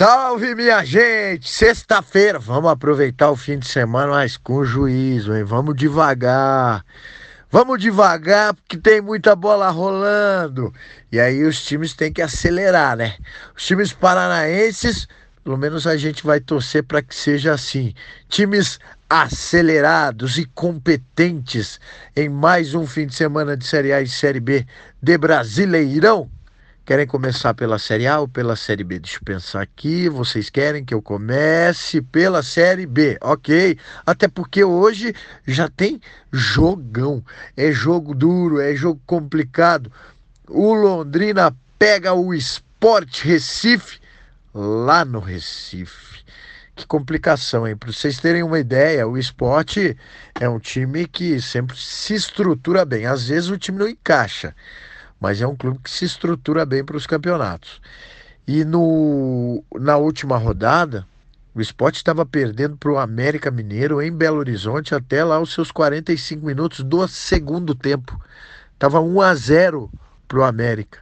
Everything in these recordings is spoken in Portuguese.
Salve minha gente! Sexta-feira, vamos aproveitar o fim de semana, mas com juízo, hein? Vamos devagar. Vamos devagar porque tem muita bola rolando. E aí os times têm que acelerar, né? Os times paranaenses, pelo menos a gente vai torcer para que seja assim. Times acelerados e competentes em mais um fim de semana de Série A e Série B de Brasileirão. Querem começar pela Série A ou pela Série B? Deixa eu pensar aqui. Vocês querem que eu comece pela Série B, ok? Até porque hoje já tem jogão. É jogo duro, é jogo complicado. O Londrina pega o Sport Recife lá no Recife. Que complicação, hein? Para vocês terem uma ideia, o esporte é um time que sempre se estrutura bem. Às vezes o time não encaixa mas é um clube que se estrutura bem para os campeonatos. E no, na última rodada, o esporte estava perdendo para o América Mineiro em Belo Horizonte até lá os seus 45 minutos do segundo tempo. Estava 1 a 0 para o América.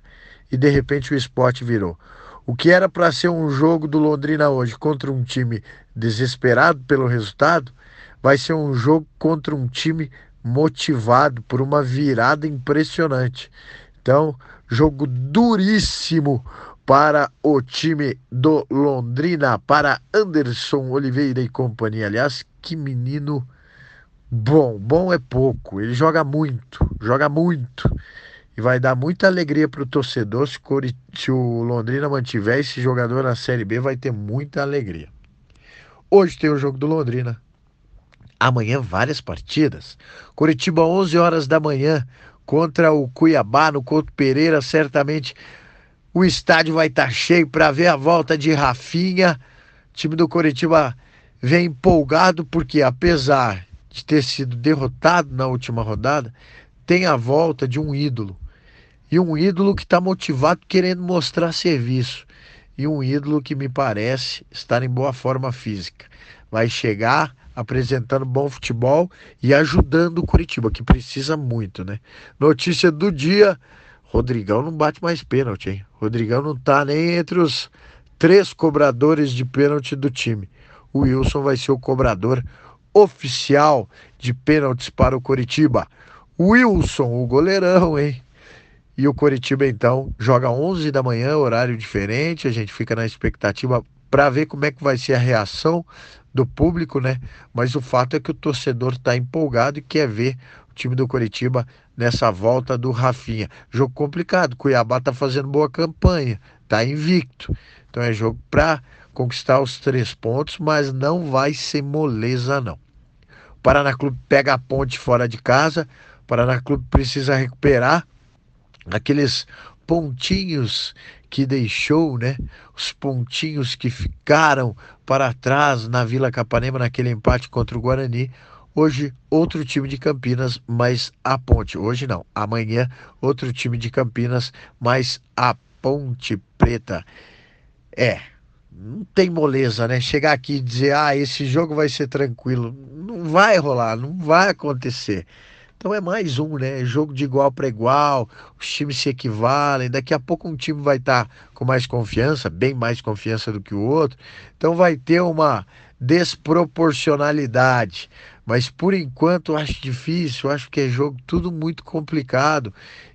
E de repente o esporte virou. O que era para ser um jogo do Londrina hoje contra um time desesperado pelo resultado, vai ser um jogo contra um time motivado por uma virada impressionante. Então, jogo duríssimo para o time do Londrina, para Anderson Oliveira e companhia. Aliás, que menino bom. Bom é pouco, ele joga muito, joga muito. E vai dar muita alegria para o torcedor se, se o Londrina mantiver esse jogador na Série B, vai ter muita alegria. Hoje tem o jogo do Londrina. Amanhã várias partidas. Curitiba 11 horas da manhã contra o Cuiabá no Couto Pereira, certamente o estádio vai estar tá cheio para ver a volta de Rafinha. O time do Coritiba vem empolgado porque apesar de ter sido derrotado na última rodada, tem a volta de um ídolo. E um ídolo que está motivado querendo mostrar serviço. E um ídolo que me parece estar em boa forma física. Vai chegar apresentando bom futebol e ajudando o Curitiba, que precisa muito, né? Notícia do dia: Rodrigão não bate mais pênalti, hein? Rodrigão não tá nem entre os três cobradores de pênalti do time. O Wilson vai ser o cobrador oficial de pênaltis para o Curitiba. Wilson, o goleirão, hein? E o Curitiba então joga 11 da manhã, horário diferente. A gente fica na expectativa para ver como é que vai ser a reação do público, né? Mas o fato é que o torcedor está empolgado e quer ver o time do Curitiba nessa volta do Rafinha. Jogo complicado, Cuiabá está fazendo boa campanha, está invicto. Então é jogo para conquistar os três pontos, mas não vai ser moleza não. O Paraná Clube pega a ponte fora de casa, o Paraná Clube precisa recuperar aqueles pontinhos que deixou, né? Os pontinhos que ficaram para trás na Vila Capanema naquele empate contra o Guarani. Hoje, outro time de Campinas, mas a Ponte. Hoje não, amanhã, outro time de Campinas, mas a Ponte Preta. É, não tem moleza, né? Chegar aqui e dizer, ah, esse jogo vai ser tranquilo. Não vai rolar, não vai acontecer. Então é mais um, né? Jogo de igual para igual, os times se equivalem. Daqui a pouco um time vai estar tá com mais confiança, bem mais confiança do que o outro. Então vai ter uma desproporcionalidade. Mas por enquanto eu acho difícil, eu acho que é jogo tudo muito complicado.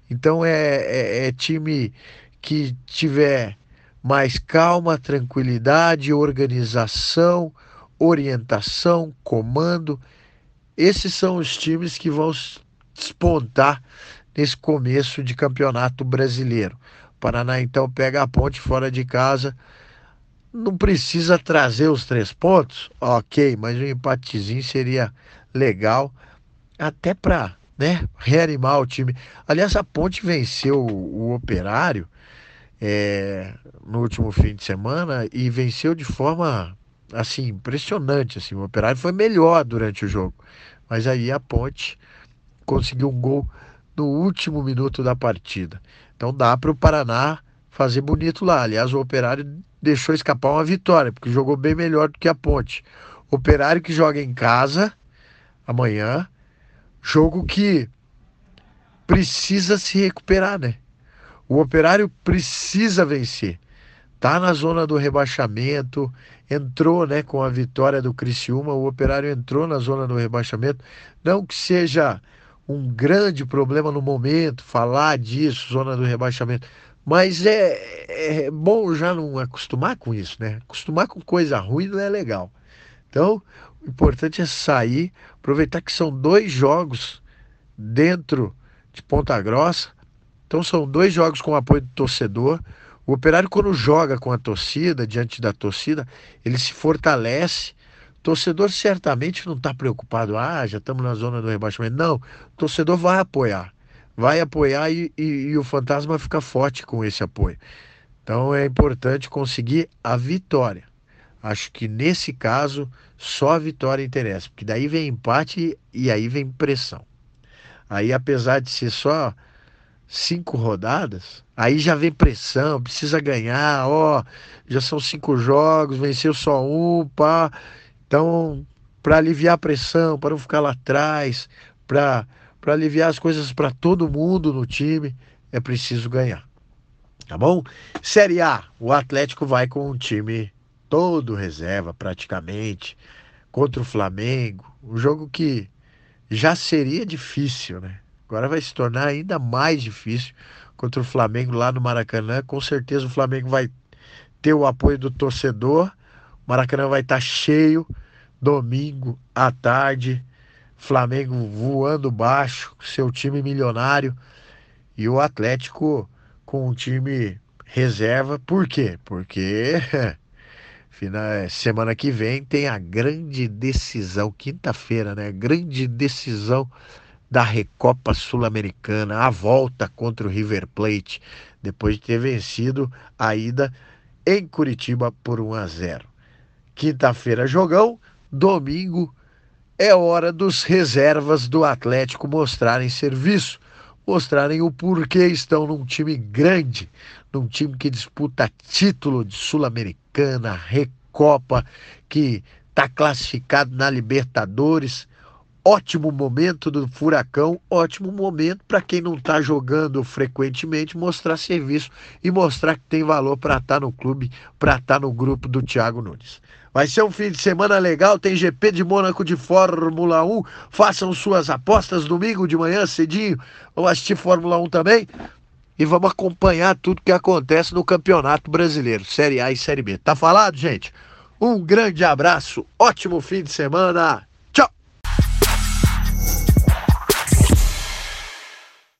Então é, é, é time que tiver mais calma, tranquilidade, organização, orientação, comando esses são os times que vão despontar nesse começo de campeonato brasileiro. O Paraná então pega a ponte fora de casa. Não precisa trazer os três pontos, ok, mas um empatezinho seria legal, até para né, reanimar o time. Aliás, a ponte venceu o, operário é, no último fim de semana e venceu de forma assim, impressionante. Assim, o Operário foi melhor durante o jogo. Mas aí a Ponte conseguiu um gol no último minuto da partida. Então dá para o Paraná fazer bonito lá. Aliás, o Operário deixou escapar uma vitória, porque jogou bem melhor do que a Ponte. Operário que joga em casa amanhã, jogo que precisa se recuperar, né? O Operário precisa vencer tá na zona do rebaixamento, entrou, né, com a vitória do Criciúma, o Operário entrou na zona do rebaixamento. Não que seja um grande problema no momento falar disso, zona do rebaixamento, mas é, é bom já não acostumar com isso, né? Acostumar com coisa ruim não é legal. Então, o importante é sair, aproveitar que são dois jogos dentro de Ponta Grossa. Então, são dois jogos com apoio do torcedor. O operário, quando joga com a torcida, diante da torcida, ele se fortalece. Torcedor certamente não está preocupado, ah, já estamos na zona do rebaixamento. Não, torcedor vai apoiar. Vai apoiar e, e, e o fantasma fica forte com esse apoio. Então é importante conseguir a vitória. Acho que nesse caso só a vitória interessa, porque daí vem empate e aí vem pressão. Aí, apesar de ser só cinco rodadas, aí já vem pressão, precisa ganhar, ó, já são cinco jogos, venceu só um, pá. Então, para aliviar a pressão, para não ficar lá atrás, para aliviar as coisas para todo mundo no time, é preciso ganhar. Tá bom? Série A, o Atlético vai com um time todo reserva praticamente contra o Flamengo, um jogo que já seria difícil, né? Agora vai se tornar ainda mais difícil contra o Flamengo lá no Maracanã. Com certeza o Flamengo vai ter o apoio do torcedor. O Maracanã vai estar cheio domingo à tarde. Flamengo voando baixo, seu time milionário e o Atlético com um time reserva. Por quê? Porque semana que vem tem a grande decisão, quinta-feira, né? Grande decisão da Recopa Sul-Americana, a volta contra o River Plate, depois de ter vencido a ida em Curitiba por 1 a 0. Quinta-feira, jogão, domingo é hora dos reservas do Atlético mostrarem serviço, mostrarem o porquê estão num time grande, num time que disputa título de Sul-Americana, Recopa, que está classificado na Libertadores ótimo momento do Furacão, ótimo momento para quem não está jogando frequentemente mostrar serviço e mostrar que tem valor para estar tá no clube, para estar tá no grupo do Thiago Nunes. Vai ser um fim de semana legal, tem GP de Mônaco de Fórmula 1. Façam suas apostas domingo de manhã cedinho. Vamos assistir Fórmula 1 também e vamos acompanhar tudo que acontece no Campeonato Brasileiro, Série A e Série B. Tá falado, gente? Um grande abraço, ótimo fim de semana